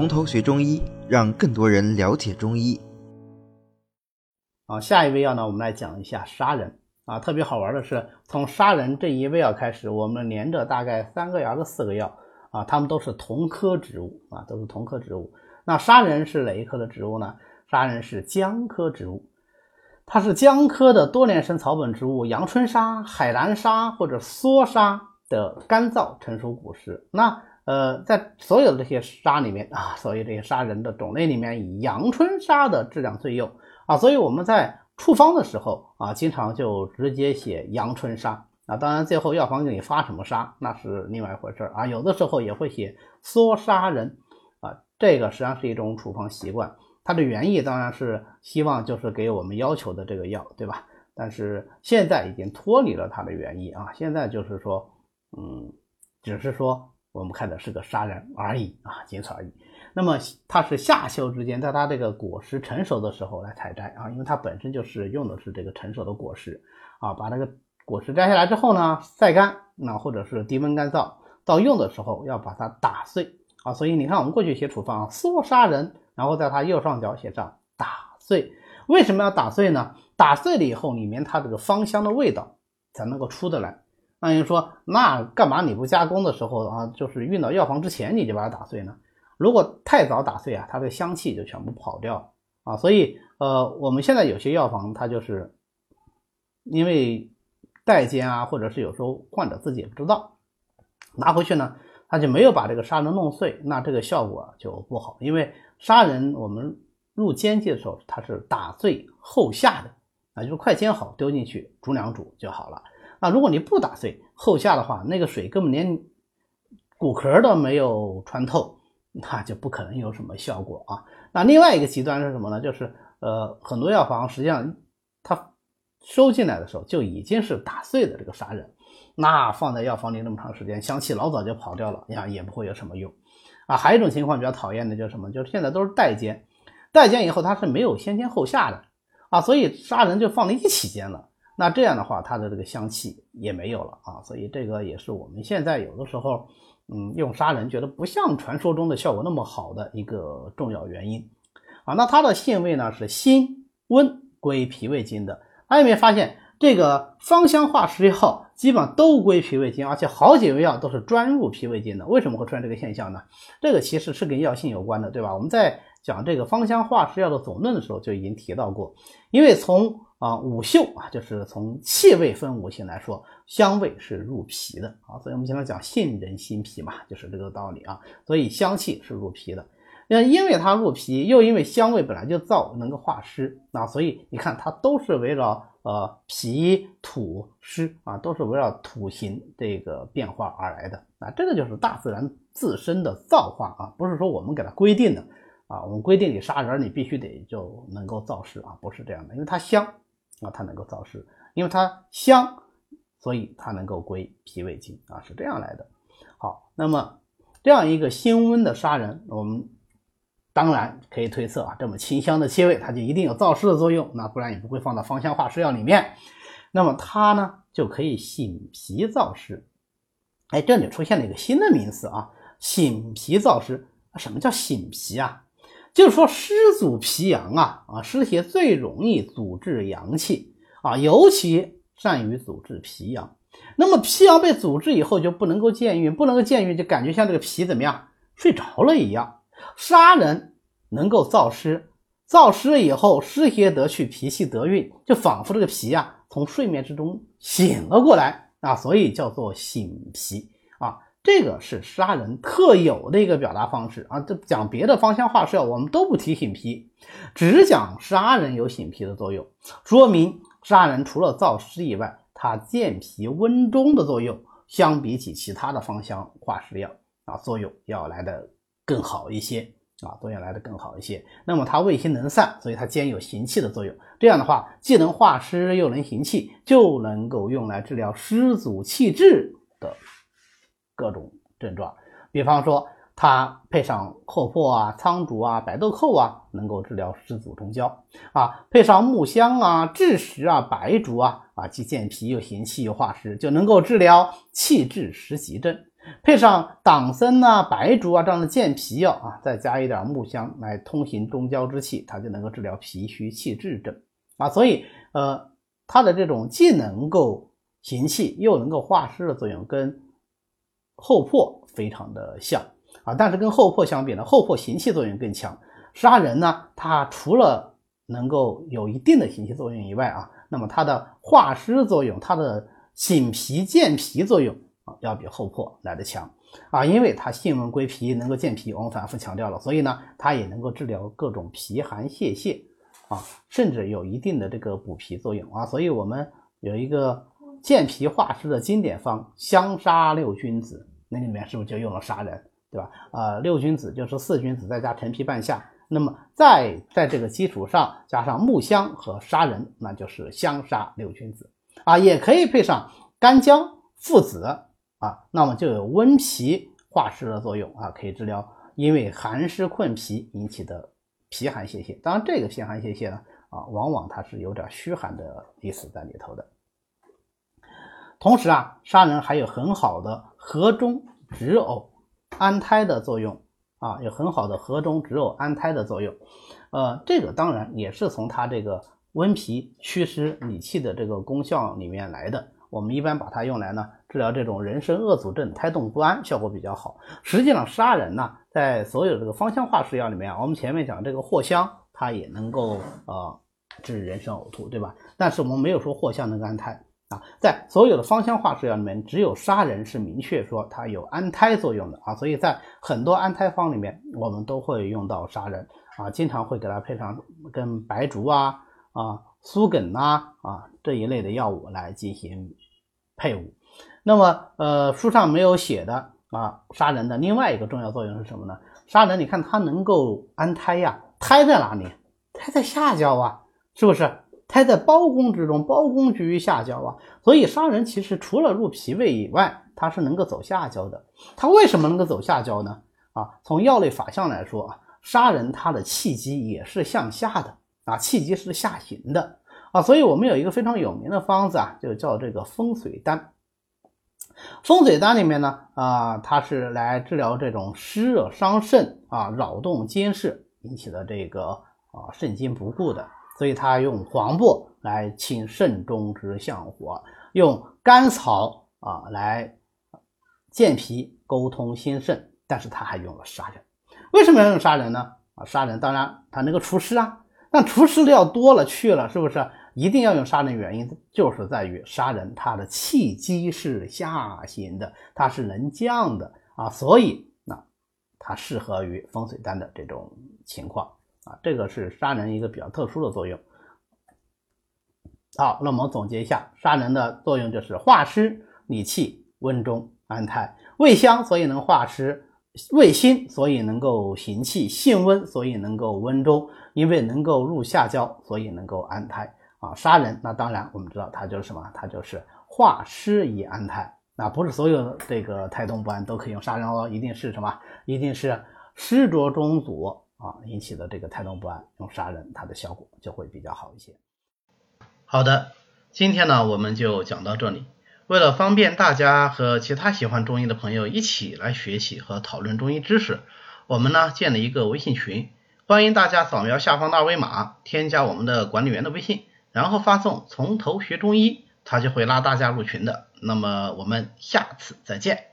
从头学中医，让更多人了解中医。好，下一味药呢，我们来讲一下砂仁啊。特别好玩的是，从砂仁这一味药开始，我们连着大概三个药的四个药啊，它们都是同科植物啊，都是同科植物。那砂仁是哪一科的植物呢？砂仁是姜科植物，它是姜科的多年生草本植物，阳春砂、海南砂或者梭砂的干燥成熟果实。那呃，在所有的这些砂里面啊，所有这些砂仁的种类里面，以阳春砂的质量最优啊，所以我们在处方的时候啊，经常就直接写阳春砂啊。当然，最后药房给你发什么砂那是另外一回事啊，有的时候也会写缩砂仁啊，这个实际上是一种处方习惯。它的原意当然是希望就是给我们要求的这个药，对吧？但是现在已经脱离了它的原意啊，现在就是说，嗯，只是说。我们看的是个杀人而已啊，仅此而已。那么它是夏秋之间，在它这个果实成熟的时候来采摘啊，因为它本身就是用的是这个成熟的果实啊。把那个果实摘下来之后呢，晒干，那或者是低温干燥，到用的时候要把它打碎啊。所以你看，我们过去写处方，缩砂仁，然后在它右上角写上打碎。为什么要打碎呢？打碎了以后，里面它这个芳香的味道才能够出得来。那人说，那干嘛你不加工的时候啊，就是运到药房之前你就把它打碎呢？如果太早打碎啊，它的香气就全部跑掉啊。所以，呃，我们现在有些药房它就是因为代煎啊，或者是有时候患者自己也不知道，拿回去呢，他就没有把这个砂仁弄碎，那这个效果就不好。因为砂仁我们入煎剂的时候，它是打碎后下的啊，就是快煎好丢进去煮两煮就好了。啊如果你不打碎后下的话，那个水根本连骨壳都没有穿透，那就不可能有什么效果啊。那另外一个极端是什么呢？就是呃，很多药房实际上它收进来的时候就已经是打碎的这个砂仁，那放在药房里那么长时间，香气老早就跑掉了，呀也不会有什么用啊。还有一种情况比较讨厌的就是什么？就是现在都是代煎，代煎以后它是没有先煎后下的啊，所以砂仁就放在一起煎了。那这样的话，它的这个香气也没有了啊，所以这个也是我们现在有的时候，嗯，用砂仁觉得不像传说中的效果那么好的一个重要原因啊。那它的性味呢是辛温，归脾胃经的。大家有没有发现，这个芳香化湿药基本上都归脾胃经，而且好几味药都是专入脾胃经的。为什么会出现这个现象呢？这个其实是跟药性有关的，对吧？我们在讲这个芳香化湿药的总论的时候就已经提到过，因为从啊，五嗅啊，就是从气味分五行来说，香味是入脾的啊，所以我们经常讲杏仁心脾嘛，就是这个道理啊。所以香气是入脾的，那因为它入脾，又因为香味本来就燥，能够化湿啊，所以你看它都是围绕呃脾土湿啊，都是围绕土形这个变化而来的啊。这个就是大自然自身的造化啊，不是说我们给它规定的啊，我们规定你杀人你必须得就能够造湿啊，不是这样的，因为它香。啊，它能够燥湿，因为它香，所以它能够归脾胃经啊，是这样来的。好，那么这样一个辛温的砂仁，我们当然可以推测啊，这么清香的气味，它就一定有燥湿的作用，那不然也不会放到芳香化湿药里面。那么它呢，就可以醒脾燥湿。哎，这里出现了一个新的名词啊，醒脾燥湿。什么叫醒脾啊？就是说湿阻脾阳啊啊，湿邪最容易阻滞阳气啊，尤其善于阻滞脾阳。那么脾阳被阻滞以后，就不能够健运，不能够健运，就感觉像这个脾怎么样睡着了一样。杀人能够燥湿，燥湿以后湿邪得去，脾气得运，就仿佛这个脾啊从睡眠之中醒了过来啊，所以叫做醒脾啊。这个是砂仁特有的一个表达方式啊，这讲别的芳香化湿药我们都不提醒脾，只讲砂仁有醒脾的作用，说明砂仁除了燥湿以外，它健脾温中的作用，相比起其他的芳香化湿药啊，作用要来的更好一些啊，作用来的更好一些。那么它味辛能散，所以它兼有行气的作用。这样的话，既能化湿又能行气，就能够用来治疗湿阻气滞的。各种症状，比方说它配上厚朴啊、苍竹啊、白豆蔻啊，能够治疗湿阻中焦。啊；配上木香啊、枳实啊、白术啊，啊既健脾又行气又化湿，就能够治疗气滞湿急症。配上党参啊、白术啊这样的健脾药啊，再加一点木香来通行中焦之气，它就能够治疗脾虚气滞症。啊。所以呃，它的这种既能够行气又能够化湿的作用，跟厚朴非常的像啊。但是跟厚朴相比呢，厚朴行气作用更强。砂仁呢，它除了能够有一定的行气作用以外啊，那么它的化湿作用、它的醒脾健脾作用啊。要比厚朴来的强啊，因为它性温归脾，能够健脾，我们反复强调了，所以呢，它也能够治疗各种脾寒泄泻啊，甚至有一定的这个补脾作用啊，所以我们有一个健脾化湿的经典方香砂六君子，那里面是不是就用了砂仁，对吧？呃，六君子就是四君子再加陈皮半夏，那么再在这个基础上加上木香和砂仁，那就是香砂六君子啊，也可以配上干姜、附子。啊，那么就有温脾化湿的作用啊，可以治疗因为寒湿困脾引起的脾寒泄泻。当然，这个脾寒泄泻呢，啊，往往它是有点虚寒的意思在里头的。同时啊，砂仁还有很好的和中止呕、安胎的作用啊，有很好的和中止呕、安胎的作用。呃，这个当然也是从它这个温脾祛湿理气的这个功效里面来的。我们一般把它用来呢治疗这种人参恶阻症、胎动不安，效果比较好。实际上，砂仁呢，在所有这个芳香化湿药里面，我们前面讲这个藿香，它也能够呃治人参呕吐，对吧？但是我们没有说藿香能够安胎啊。在所有的芳香化湿药里面，只有砂仁是明确说它有安胎作用的啊。所以在很多安胎方里面，我们都会用到砂仁啊，经常会给它配上跟白术啊啊。苏梗呐啊这一类的药物来进行配伍，那么呃书上没有写的啊砂仁的另外一个重要作用是什么呢？砂仁你看它能够安胎呀，胎在哪里？胎在下焦啊，是不是？它在胞宫之中，胞宫居于下焦啊，所以砂仁其实除了入脾胃以外，它是能够走下焦的。它为什么能够走下焦呢？啊，从药类法相来说啊，砂仁它的气机也是向下的。啊，气机是下行的啊，所以我们有一个非常有名的方子啊，就叫这个风水丹。风水丹里面呢，啊，它是来治疗这种湿热伤肾啊、扰动间室引起的这个啊肾精不固的，所以他用黄柏来清肾中之相火，用甘草啊来健脾沟通心肾，但是他还用了砂仁。为什么要用砂仁呢？啊，砂仁当然它能够除湿啊。那除湿的药多了去了，是不是一定要用砂仁？原因就是在于砂仁它的气机是下行的，它是能降的啊，所以那它适合于风水丹的这种情况这个是砂仁一个比较特殊的作用。好，那我们总结一下，砂仁的作用就是化湿理气、温中安胎，味香所以能化湿。味辛，所以能够行气；性温，所以能够温中。因为能够入下焦，所以能够安胎啊。砂仁，那当然我们知道它就是什么？它就是化湿以安胎。那不是所有的这个胎动不安都可以用砂仁哦，一定是什么？一定是湿浊中阻啊引起的这个胎动不安，用砂仁它的效果就会比较好一些。好的，今天呢我们就讲到这里。为了方便大家和其他喜欢中医的朋友一起来学习和讨论中医知识，我们呢建了一个微信群，欢迎大家扫描下方的二维码，添加我们的管理员的微信，然后发送“从头学中医”，他就会拉大家入群的。那么我们下次再见。